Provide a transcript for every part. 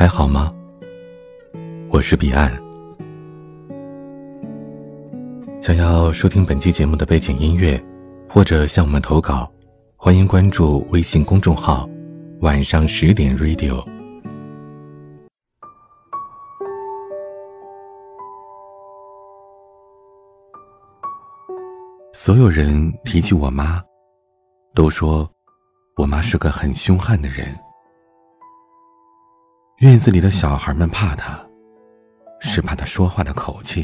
还好吗？我是彼岸。想要收听本期节目的背景音乐，或者向我们投稿，欢迎关注微信公众号“晚上十点 Radio”。所有人提起我妈，都说我妈是个很凶悍的人。院子里的小孩们怕他，是怕他说话的口气。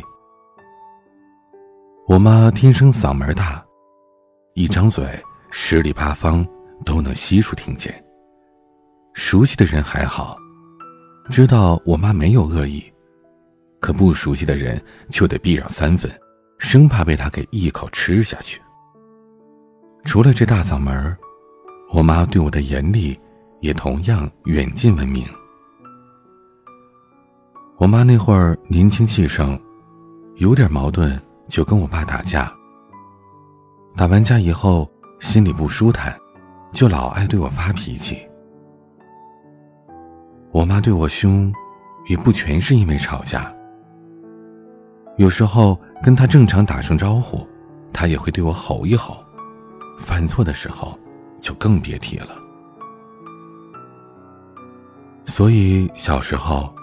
我妈天生嗓门大，一张嘴十里八方都能悉数听见。熟悉的人还好，知道我妈没有恶意，可不熟悉的人就得避让三分，生怕被她给一口吃下去。除了这大嗓门我妈对我的严厉也同样远近闻名。我妈那会儿年轻气盛，有点矛盾就跟我爸打架。打完架以后心里不舒坦，就老爱对我发脾气。我妈对我凶，也不全是因为吵架。有时候跟她正常打声招呼，她也会对我吼一吼。犯错的时候，就更别提了。所以小时候。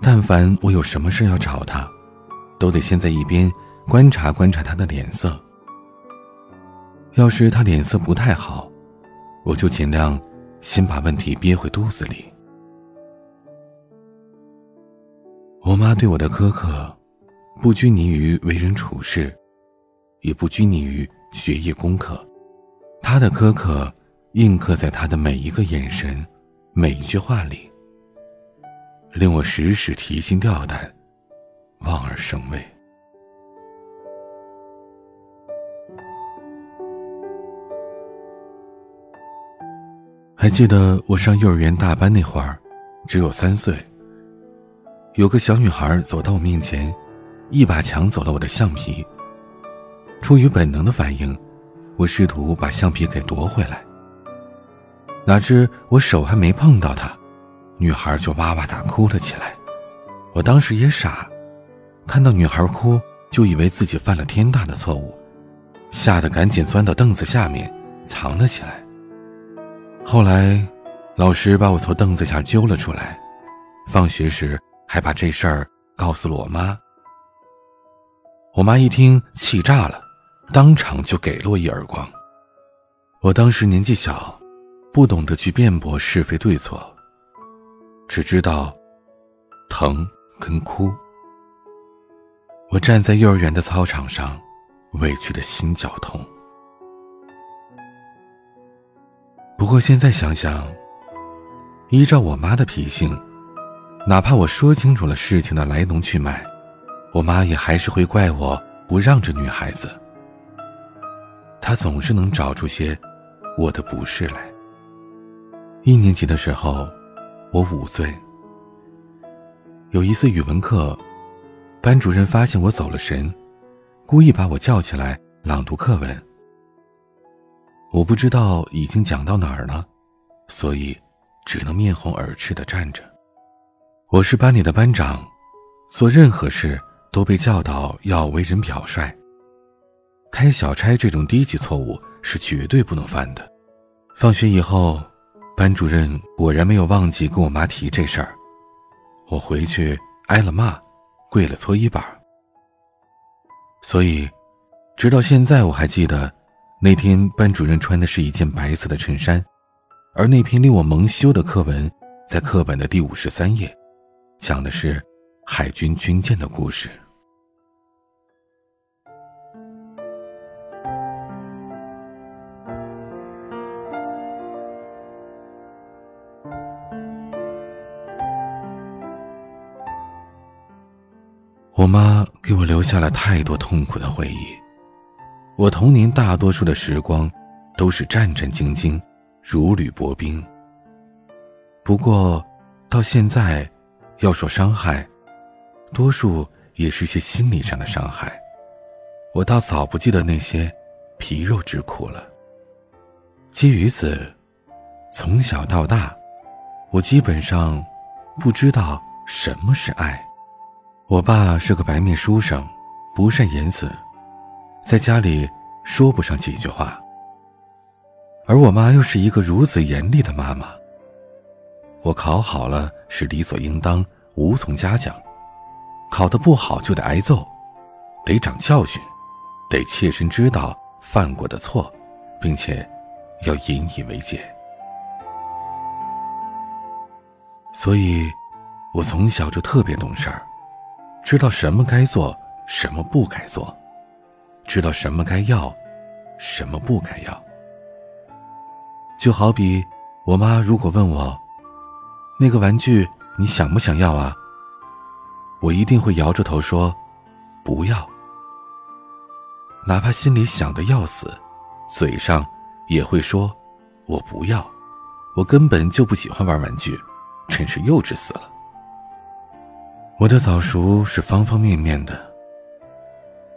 但凡我有什么事要找他，都得先在一边观察观察他的脸色。要是他脸色不太好，我就尽量先把问题憋回肚子里。我妈对我的苛刻，不拘泥于为人处事，也不拘泥于学业功课，她的苛刻印刻在她的每一个眼神、每一句话里。令我时时提心吊胆，望而生畏。还记得我上幼儿园大班那会儿，只有三岁。有个小女孩走到我面前，一把抢走了我的橡皮。出于本能的反应，我试图把橡皮给夺回来。哪知我手还没碰到她。女孩就哇哇大哭了起来，我当时也傻，看到女孩哭，就以为自己犯了天大的错误，吓得赶紧钻到凳子下面藏了起来。后来，老师把我从凳子下揪了出来，放学时还把这事儿告诉了我妈。我妈一听气炸了，当场就给了我一耳光。我当时年纪小，不懂得去辩驳是非对错。只知道疼跟哭。我站在幼儿园的操场上，委屈的心绞痛。不过现在想想，依照我妈的脾性，哪怕我说清楚了事情的来龙去脉，我妈也还是会怪我不让着女孩子。她总是能找出些我的不是来。一年级的时候。我五岁。有一次语文课，班主任发现我走了神，故意把我叫起来朗读课文。我不知道已经讲到哪儿了，所以只能面红耳赤的站着。我是班里的班长，做任何事都被教导要为人表率。开小差这种低级错误是绝对不能犯的。放学以后。班主任果然没有忘记跟我妈提这事儿，我回去挨了骂，跪了搓衣板。所以，直到现在我还记得，那天班主任穿的是一件白色的衬衫，而那篇令我蒙羞的课文，在课本的第五十三页，讲的是海军军舰的故事。我妈给我留下了太多痛苦的回忆，我童年大多数的时光都是战战兢兢，如履薄冰。不过，到现在，要说伤害，多数也是些心理上的伤害。我倒早不记得那些皮肉之苦了。基于此，从小到大，我基本上不知道什么是爱。我爸是个白面书生，不善言辞，在家里说不上几句话。而我妈又是一个如此严厉的妈妈。我考好了是理所应当，无从嘉奖；考得不好就得挨揍，得长教训，得切身知道犯过的错，并且要引以为戒。所以，我从小就特别懂事儿，知道什么该做，什么不该做，知道什么该要，什么不该要。就好比，我妈如果问我。那个玩具你想不想要啊？我一定会摇着头说，不要。哪怕心里想的要死，嘴上也会说，我不要，我根本就不喜欢玩玩具，真是幼稚死了。我的早熟是方方面面的。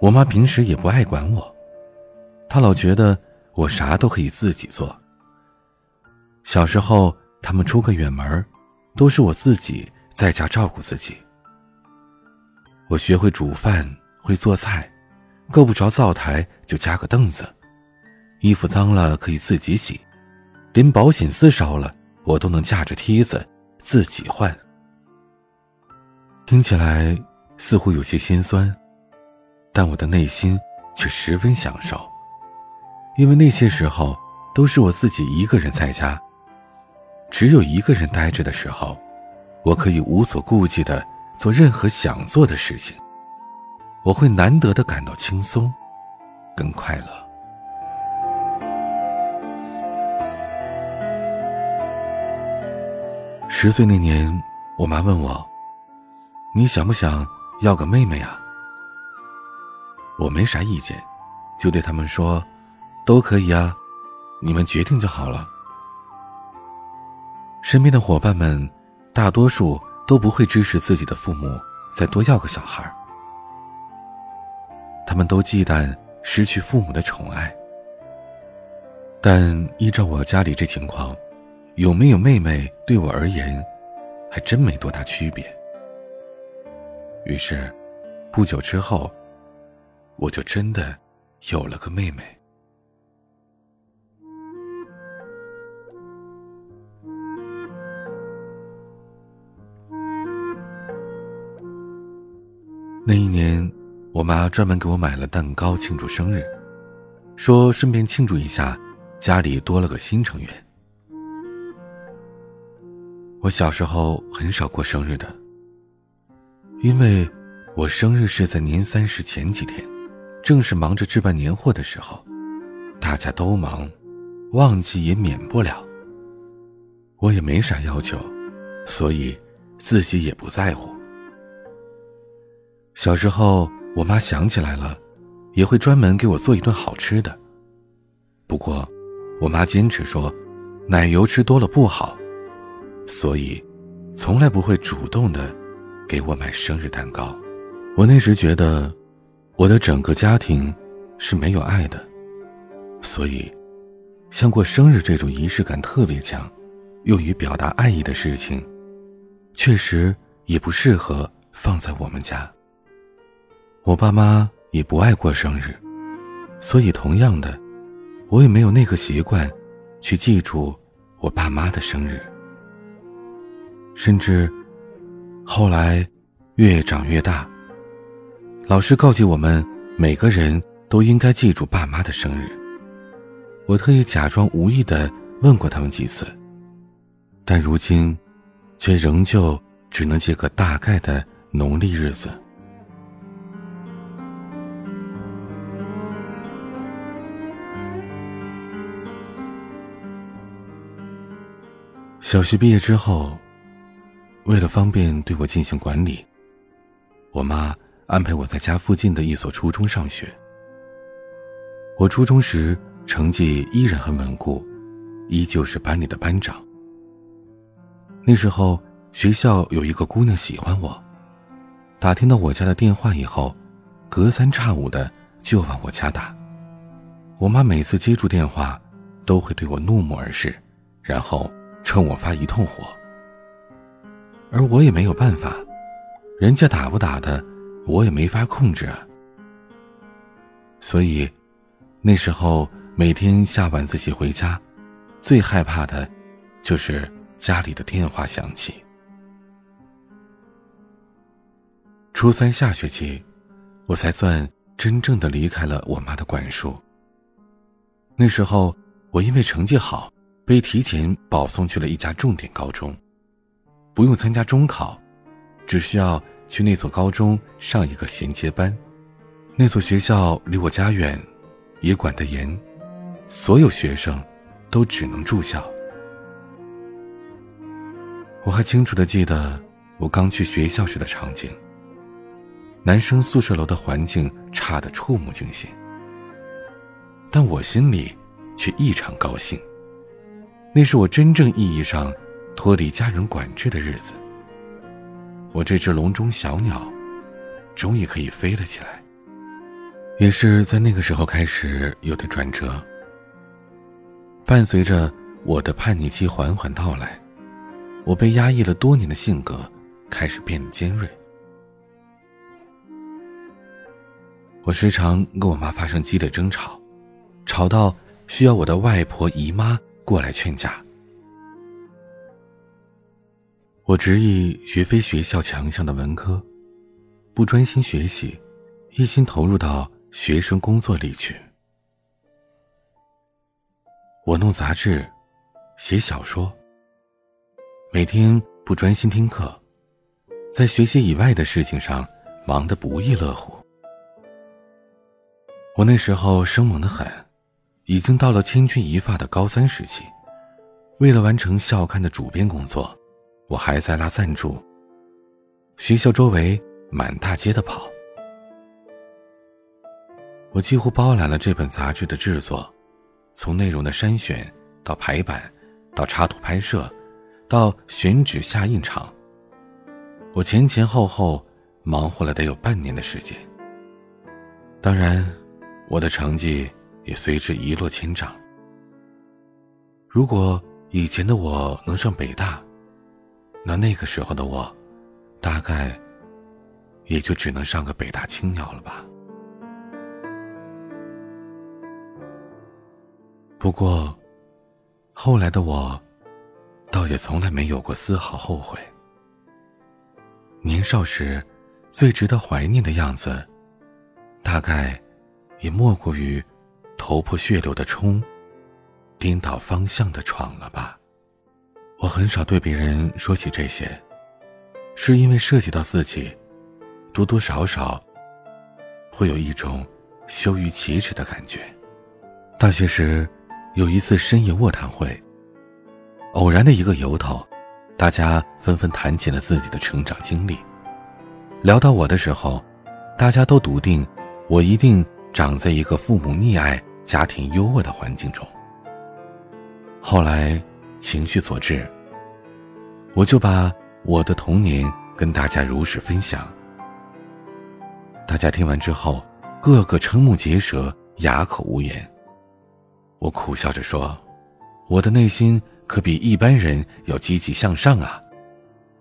我妈平时也不爱管我，她老觉得我啥都可以自己做。小时候他们出个远门都是我自己在家照顾自己。我学会煮饭，会做菜，够不着灶台就加个凳子，衣服脏了可以自己洗，连保险丝烧了我都能架着梯子自己换。听起来似乎有些心酸，但我的内心却十分享受，因为那些时候都是我自己一个人在家。只有一个人呆着的时候，我可以无所顾忌的做任何想做的事情。我会难得的感到轻松，跟快乐。十岁那年，我妈问我：“你想不想要个妹妹啊？”我没啥意见，就对他们说：“都可以啊，你们决定就好了。”身边的伙伴们，大多数都不会支持自己的父母再多要个小孩他们都忌惮失去父母的宠爱。但依照我家里这情况，有没有妹妹对我而言，还真没多大区别。于是，不久之后，我就真的有了个妹妹。那一年，我妈专门给我买了蛋糕庆祝生日，说顺便庆祝一下，家里多了个新成员。我小时候很少过生日的，因为我生日是在年三十前几天，正是忙着置办年货的时候，大家都忙，忘记也免不了。我也没啥要求，所以自己也不在乎。小时候，我妈想起来了，也会专门给我做一顿好吃的。不过，我妈坚持说，奶油吃多了不好，所以，从来不会主动的给我买生日蛋糕。我那时觉得，我的整个家庭是没有爱的，所以，像过生日这种仪式感特别强、用于表达爱意的事情，确实也不适合放在我们家。我爸妈也不爱过生日，所以同样的，我也没有那个习惯，去记住我爸妈的生日。甚至，后来越长越大，老师告诫我们每个人都应该记住爸妈的生日。我特意假装无意的问过他们几次，但如今，却仍旧只能记个大概的农历日子。小学毕业之后，为了方便对我进行管理，我妈安排我在家附近的一所初中上学。我初中时成绩依然很稳固，依旧是班里的班长。那时候学校有一个姑娘喜欢我，打听到我家的电话以后，隔三差五的就往我家打。我妈每次接住电话，都会对我怒目而视，然后。冲我发一通火。而我也没有办法，人家打不打的，我也没法控制啊。所以，那时候每天下晚自习回家，最害怕的，就是家里的电话响起。初三下学期，我才算真正的离开了我妈的管束。那时候，我因为成绩好，被提前保送去了一家重点高中，不用参加中考，只需要去那所高中上一个衔接班。那所学校离我家远，也管得严，所有学生都只能住校。我还清楚的记得我刚去学校时的场景。男生宿舍楼的环境差得触目惊心，但我心里却异常高兴。那是我真正意义上脱离家人管制的日子。我这只笼中小鸟，终于可以飞了起来。也是在那个时候开始有的转折。伴随着我的叛逆期缓缓到来，我被压抑了多年的性格开始变得尖锐。我时常跟我妈发生激烈争吵，吵到需要我的外婆姨妈过来劝架。我执意学非学校强项的文科，不专心学习，一心投入到学生工作里去。我弄杂志，写小说，每天不专心听课，在学习以外的事情上忙得不亦乐乎。我那时候生猛的很，已经到了千钧一发的高三时期。为了完成校刊的主编工作，我还在拉赞助。学校周围满大街的跑，我几乎包揽了这本杂志的制作，从内容的筛选到排版，到插图拍摄，到选址下印厂。我前前后后忙活了得有半年的时间。当然。我的成绩也随之一落千丈。如果以前的我能上北大，那那个时候的我，大概也就只能上个北大青鸟了吧。不过，后来的我，倒也从来没有过丝毫后悔。年少时，最值得怀念的样子，大概。也莫过于头破血流的冲，颠倒方向的闯了吧。我很少对别人说起这些，是因为涉及到自己，多多少少会有一种羞于启齿的感觉。大学时有一次深夜卧谈会，偶然的一个由头，大家纷纷谈起了自己的成长经历。聊到我的时候，大家都笃定我一定。长在一个父母溺爱、家庭优渥的环境中。后来，情绪所致，我就把我的童年跟大家如实分享。大家听完之后，个个瞠目结舌、哑口无言。我苦笑着说：“我的内心可比一般人要积极向上啊，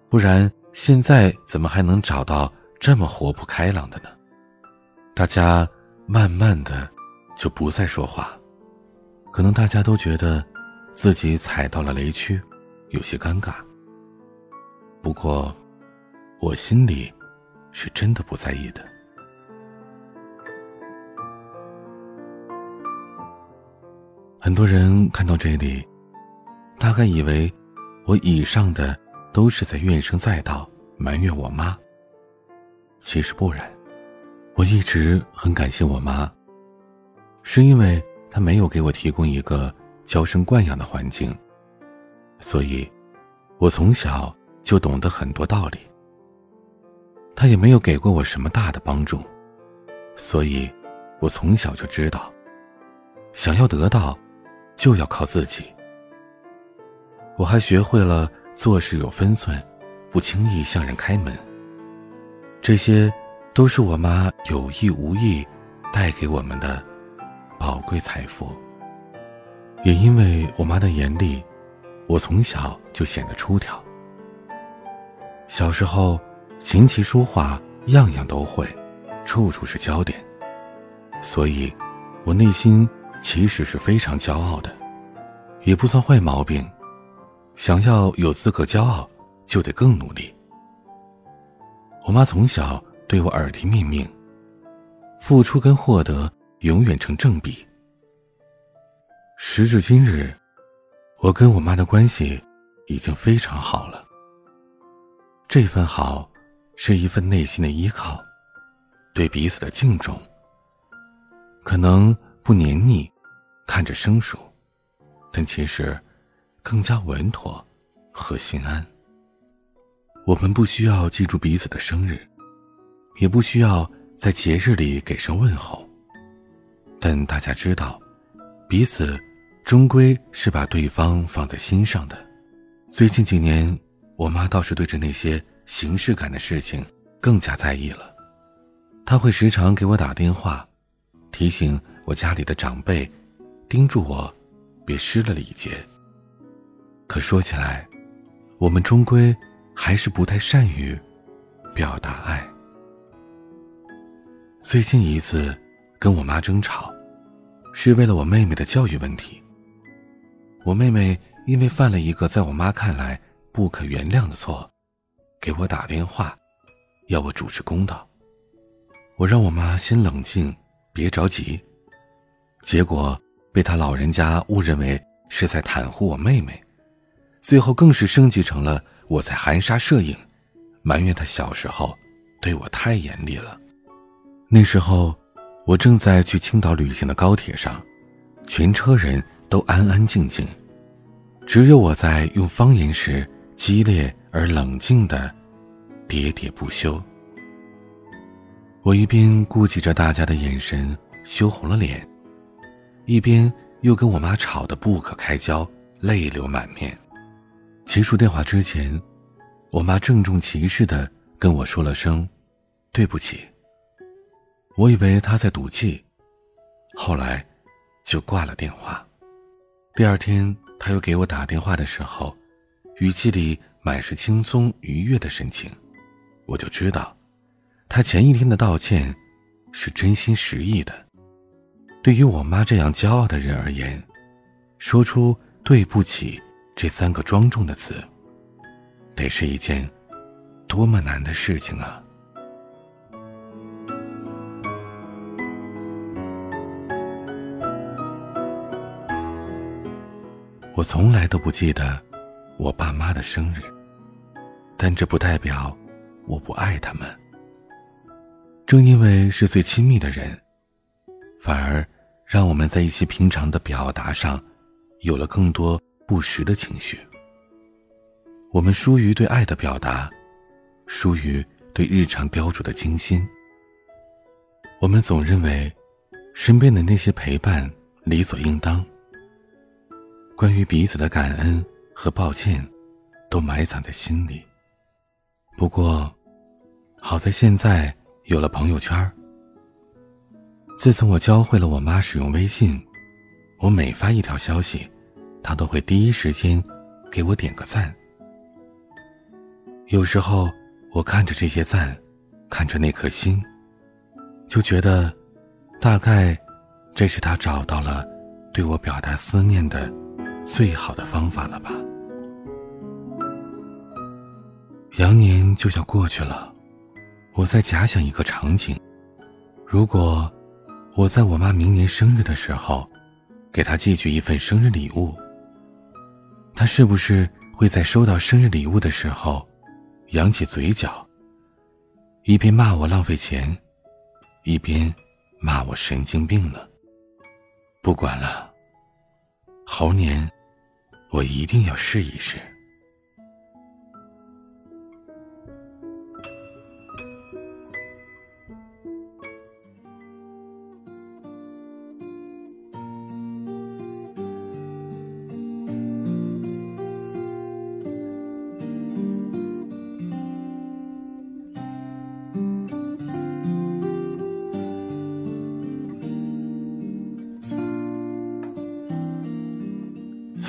不然现在怎么还能找到这么活泼开朗的呢？”大家。慢慢的，就不再说话，可能大家都觉得自己踩到了雷区，有些尴尬。不过，我心里是真的不在意的。很多人看到这里，大概以为我以上的都是在怨声载道，埋怨我妈。其实不然。我一直很感谢我妈，是因为她没有给我提供一个娇生惯养的环境，所以，我从小就懂得很多道理。他也没有给过我什么大的帮助，所以，我从小就知道，想要得到，就要靠自己。我还学会了做事有分寸，不轻易向人开门。这些。都是我妈有意无意带给我们的宝贵财富。也因为我妈的严厉，我从小就显得出挑。小时候，琴棋书画样样都会，处处是焦点，所以，我内心其实是非常骄傲的，也不算坏毛病。想要有资格骄傲，就得更努力。我妈从小对我耳提面命，付出跟获得永远成正比。时至今日，我跟我妈的关系已经非常好了。这份好，是一份内心的依靠，对彼此的敬重。可能不黏腻，看着生疏，但其实更加稳妥和心安。我们不需要记住彼此的生日，也不需要在节日里给声问候，但大家知道，彼此终归是把对方放在心上的。最近几年。我妈倒是对着那些形式感的事情更加在意了，她会时常给我打电话，提醒我家里的长辈，叮嘱我别失了礼节。可说起来，我们终归还是不太善于表达爱。最近一次跟我妈争吵，是为了我妹妹的教育问题。我妹妹因为犯了一个在我妈看来。不可原谅的错，给我打电话，要我主持公道。我让我妈先冷静，别着急。结果被他老人家误认为是在袒护我妹妹，最后更是升级成了我在含沙射影，埋怨他小时候对我太严厉了。那时候，我正在去青岛旅行的高铁上，全车人都安安静静，只有我在用方言时。激烈而冷静的喋喋不休。我一边顾及着大家的眼神，羞红了脸，一边又跟我妈吵得不可开交，泪流满面。结束电话之前，我妈郑重其事的跟我说了声“对不起”。我以为她在赌气，后来就挂了电话。第二天，他又给我打电话的时候。语气里满是轻松愉悦的神情，我就知道，他前一天的道歉是真心实意的。对于我妈这样骄傲的人而言，说出“对不起”这三个庄重的词，得是一件多么难的事情啊！我从来都不记得。我爸妈的生日，但这不代表我不爱他们。正因为是最亲密的人，反而让我们在一些平常的表达上，有了更多不实的情绪。我们疏于对爱的表达，疏于对日常雕琢的精心。我们总认为，身边的那些陪伴理所应当。关于彼此的感恩。和抱歉，都埋藏在心里。不过，好在现在有了朋友圈。自从我教会了我妈使用微信，我每发一条消息，她都会第一时间给我点个赞。有时候，我看着这些赞，看着那颗心，就觉得，大概，这是她找到了对我表达思念的最好的方法了吧。羊年就要过去了，我在假想一个场景：如果我在我妈明年生日的时候，给她寄去一份生日礼物，她是不是会在收到生日礼物的时候，扬起嘴角，一边骂我浪费钱，一边骂我神经病呢？不管了，猴年，我一定要试一试。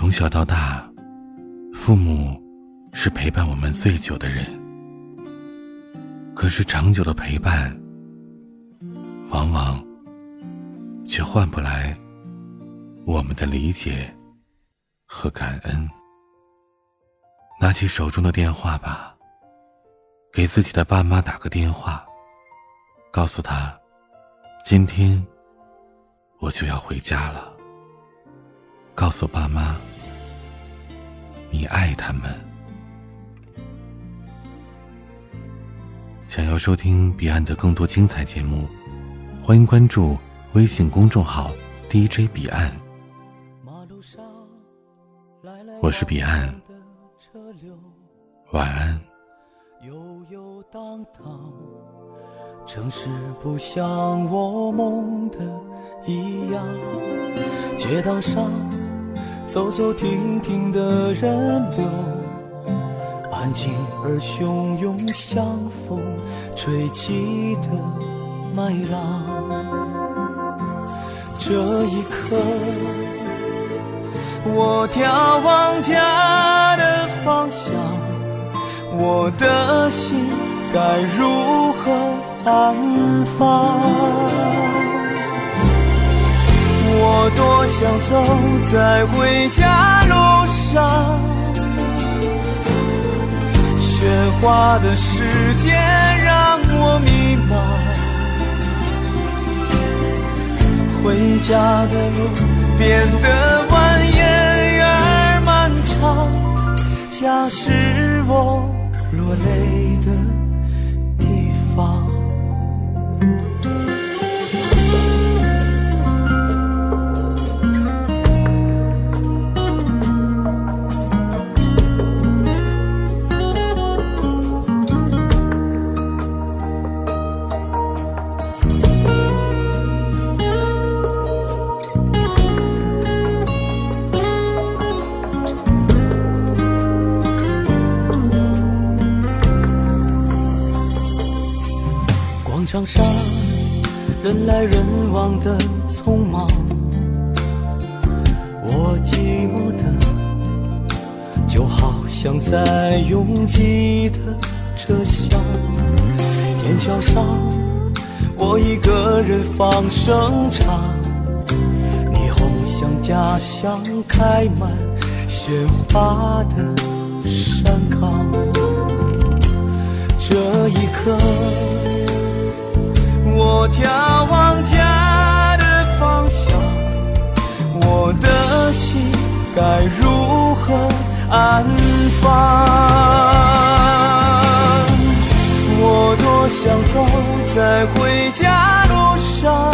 从小到大，父母是陪伴我们最久的人。可是长久的陪伴，往往却换不来我们的理解和感恩。拿起手中的电话吧，给自己的爸妈打个电话，告诉他，今天我就要回家了。告诉爸妈，你爱他们。想要收听彼岸的更多精彩节目，欢迎关注微信公众号 DJ 彼岸。我是彼岸，晚安。悠悠荡荡，城市不像我梦的一样，街道上走走停停的人流。安静而汹涌，像风吹起的麦浪。这一刻，我眺望家的方向，我的心该如何安放？多想走在回家路上。喧哗的世界让我迷茫，回家的路变得蜿蜒而漫长。家是我落泪的。场上人来人往的匆忙，我寂寞的就好像在拥挤的车厢。天桥上我一个人放声唱，霓虹像家乡开满鲜花的山岗。这一刻。我眺望家的方向，我的心该如何安放？我多想走在回家路上，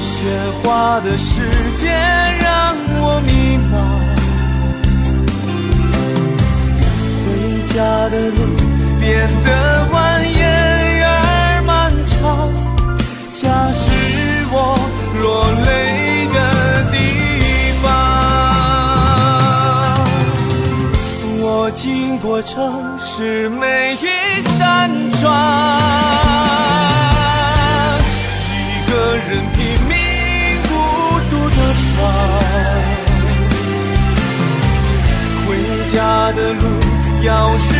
喧哗的世界让我迷茫，回家的路变得的城市每一扇窗，一个人拼命孤独的闯。回家的路，钥匙